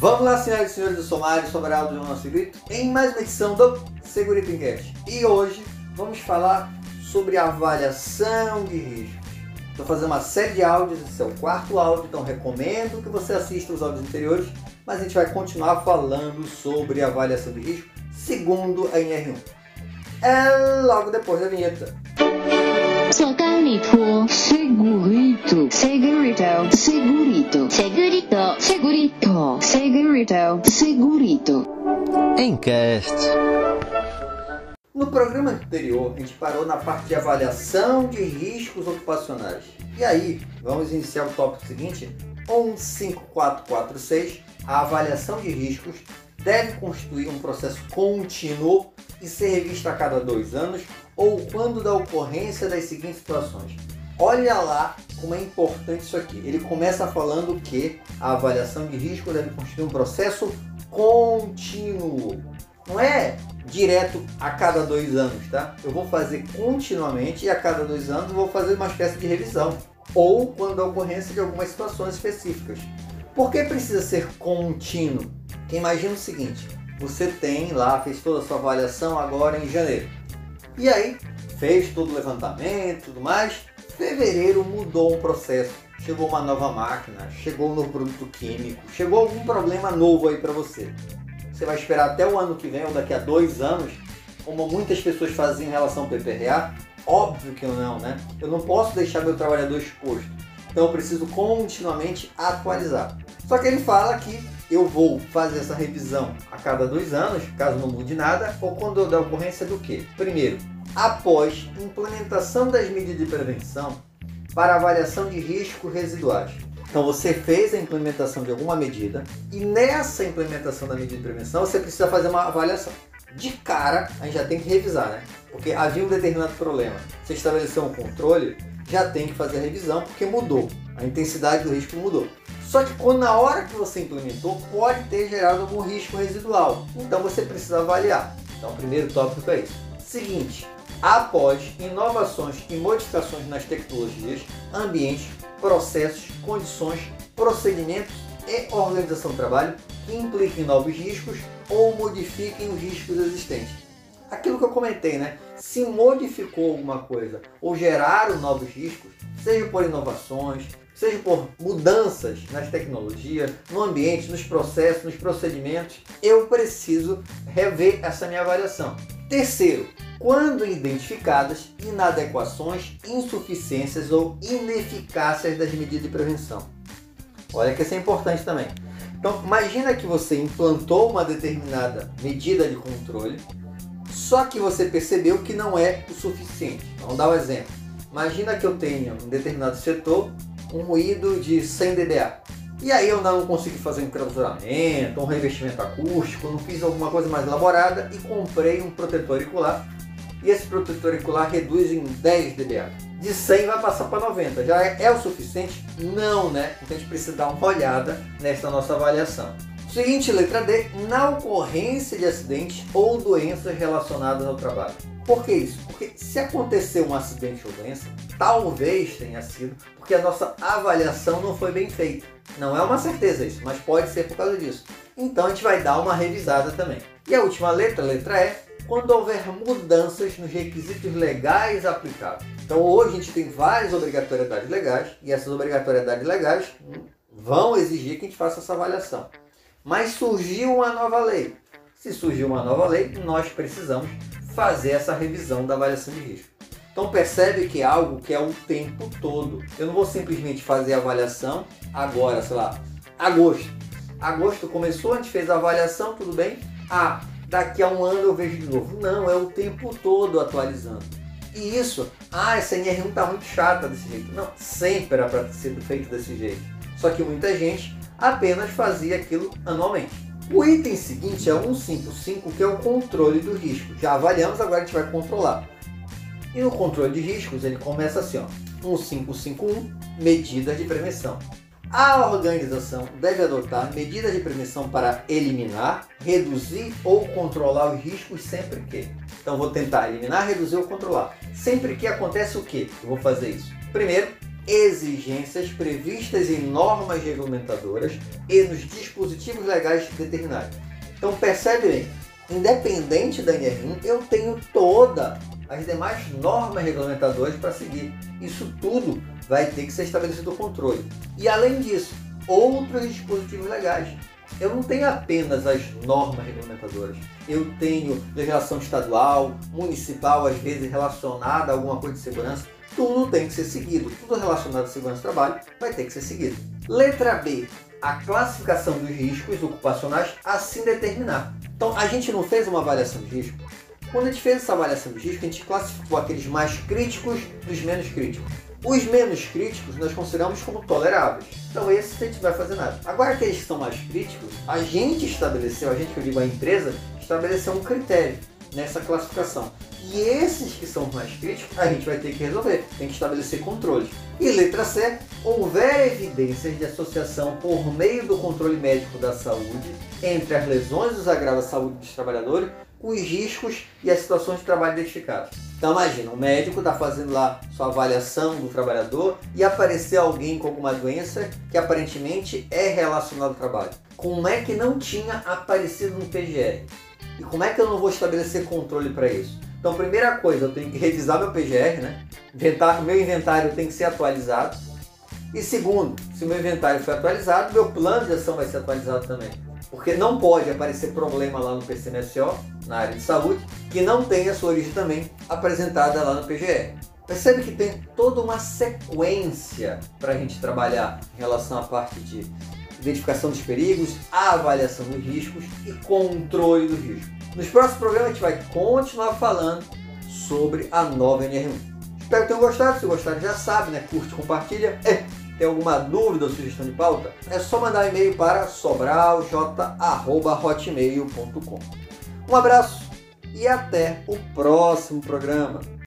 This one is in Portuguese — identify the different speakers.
Speaker 1: Vamos lá, senhoras e senhores, eu sou Mário Sobral do Jornal Segurito, em mais uma edição do Segurito Enquete. E hoje vamos falar sobre avaliação de riscos. Estou fazendo uma série de áudios, esse é o quarto áudio, então recomendo que você assista os áudios anteriores, mas a gente vai continuar falando sobre avaliação de risco segundo a NR1. É logo depois da vinheta.
Speaker 2: Segurito, segurito, segurito, segurito, segurito, segurito, segurito.
Speaker 3: Encast.
Speaker 1: No programa anterior, a gente parou na parte de avaliação de riscos ocupacionais. E aí, vamos iniciar o tópico seguinte, 15446, a avaliação de riscos deve constituir um processo contínuo e ser revista a cada dois anos ou quando da ocorrência das seguintes situações. Olha lá como é importante isso aqui. Ele começa falando que a avaliação de risco deve constituir um processo contínuo. Não é direto a cada dois anos, tá? Eu vou fazer continuamente e a cada dois anos vou fazer uma espécie de revisão. Ou quando da ocorrência de algumas situações específicas. Por que precisa ser contínuo? Porque imagina o seguinte, você tem lá, fez toda a sua avaliação agora em janeiro. E aí, fez todo o levantamento e tudo mais. Fevereiro mudou um processo. Chegou uma nova máquina, chegou um novo produto químico, chegou algum problema novo aí para você. Você vai esperar até o ano que vem ou daqui a dois anos, como muitas pessoas faziam em relação ao PPRA? Óbvio que não, né? Eu não posso deixar meu trabalhador exposto. Então eu preciso continuamente atualizar. Só que ele fala que eu vou fazer essa revisão a cada dois anos, caso não mude nada, ou quando da ocorrência do que? Primeiro, após implementação das medidas de prevenção para avaliação de riscos residuais. Então você fez a implementação de alguma medida e nessa implementação da medida de prevenção você precisa fazer uma avaliação. De cara, a gente já tem que revisar, né? Porque havia um determinado problema. Você estabeleceu um controle, já tem que fazer a revisão porque mudou. A intensidade do risco mudou. Só que quando na hora que você implementou, pode ter gerado algum risco residual. Então você precisa avaliar. Então o primeiro tópico é isso. Seguinte, após inovações e modificações nas tecnologias, ambientes, processos, condições, procedimentos e organização do trabalho que impliquem novos riscos ou modifiquem os riscos existentes. Aquilo que eu comentei, né? Se modificou alguma coisa ou geraram novos riscos, seja por inovações, seja por mudanças nas tecnologias, no ambiente, nos processos, nos procedimentos, eu preciso rever essa minha avaliação. Terceiro, quando identificadas inadequações, insuficiências ou ineficácias das medidas de prevenção. Olha que isso é importante também. Então, imagina que você implantou uma determinada medida de controle, só que você percebeu que não é o suficiente. Vamos dar um exemplo. Imagina que eu tenho um determinado setor um ruído de 100 dBA. E aí eu não consegui fazer um enclausuramento, um revestimento acústico, não fiz alguma coisa mais elaborada e comprei um protetor auricular. E esse protetor auricular reduz em 10 dBA. De 100 vai passar para 90. Já é, é o suficiente? Não, né? Então a gente precisa dar uma olhada nesta nossa avaliação. Seguinte, letra D, na ocorrência de acidentes ou doenças relacionadas ao trabalho. Por que isso? Porque se acontecer um acidente ou doença, talvez tenha sido porque a nossa avaliação não foi bem feita. Não é uma certeza isso, mas pode ser por causa disso. Então a gente vai dar uma revisada também. E a última letra, letra E, quando houver mudanças nos requisitos legais aplicados. Então hoje a gente tem várias obrigatoriedades legais e essas obrigatoriedades legais vão exigir que a gente faça essa avaliação. Mas surgiu uma nova lei. Se surgiu uma nova lei, nós precisamos fazer essa revisão da avaliação de risco. Então percebe que é algo que é o tempo todo. Eu não vou simplesmente fazer a avaliação agora, sei lá, agosto. Agosto começou, a gente fez a avaliação, tudo bem? Ah, daqui a um ano eu vejo de novo. Não, é o tempo todo atualizando. E isso, ah, essa NR1 tá muito chata desse jeito. Não, sempre era para ser feito desse jeito. Só que muita gente apenas fazia aquilo anualmente. O item seguinte é 155, que é o controle do risco. Já avaliamos, agora a gente vai controlar. E no controle de riscos ele começa assim, ó, 1551, medidas de prevenção. A organização deve adotar medidas de prevenção para eliminar, reduzir ou controlar os riscos sempre que. Então vou tentar eliminar, reduzir ou controlar. Sempre que acontece o que? Eu vou fazer isso. Primeiro, exigências previstas em normas regulamentadoras e nos dispositivos legais determinados. Então percebe bem, independente da NR1, eu tenho toda as demais normas regulamentadoras para seguir. Isso tudo vai ter que ser estabelecido o controle. E além disso, outros dispositivos legais. Eu não tenho apenas as normas regulamentadoras. Eu tenho legislação estadual, municipal, às vezes relacionada a alguma coisa de segurança. Tudo tem que ser seguido. Tudo relacionado à segurança do trabalho vai ter que ser seguido. Letra B. A classificação dos riscos ocupacionais assim determinar. Então, a gente não fez uma avaliação de risco. Quando a gente fez essa avaliação de risco, a gente classificou aqueles mais críticos dos menos críticos. Os menos críticos nós consideramos como toleráveis. Então esses a gente vai fazer nada. Agora aqueles que são mais críticos, a gente estabeleceu, a gente que eu digo a empresa, estabeleceu um critério nessa classificação. E esses que são mais críticos, a gente vai ter que resolver, tem que estabelecer controles. E letra C, houver evidências de associação por meio do controle médico da saúde entre as lesões e os agravos à saúde dos trabalhadores, os riscos e as situações de trabalho identificadas. Então imagina, o médico está fazendo lá sua avaliação do trabalhador e aparecer alguém com alguma doença que aparentemente é relacionada ao trabalho. Como é que não tinha aparecido no PGR? E como é que eu não vou estabelecer controle para isso? Então, primeira coisa, eu tenho que revisar meu PGR, né? Inventar, meu inventário tem que ser atualizado. E segundo, se meu inventário for atualizado, meu plano de ação vai ser atualizado também. Porque não pode aparecer problema lá no PCMSO, na área de saúde, que não tenha sua origem também apresentada lá no PGR. Percebe que tem toda uma sequência para a gente trabalhar em relação à parte de identificação dos perigos, avaliação dos riscos e controle dos riscos. Nos próximos programas a gente vai continuar falando sobre a nova NR1. Espero que tenham gostado. Se gostaram já sabe, né? Curte, compartilha. É. Tem alguma dúvida ou sugestão de pauta? É só mandar um e-mail para sobralj.hotmail.com. Um abraço e até o próximo programa.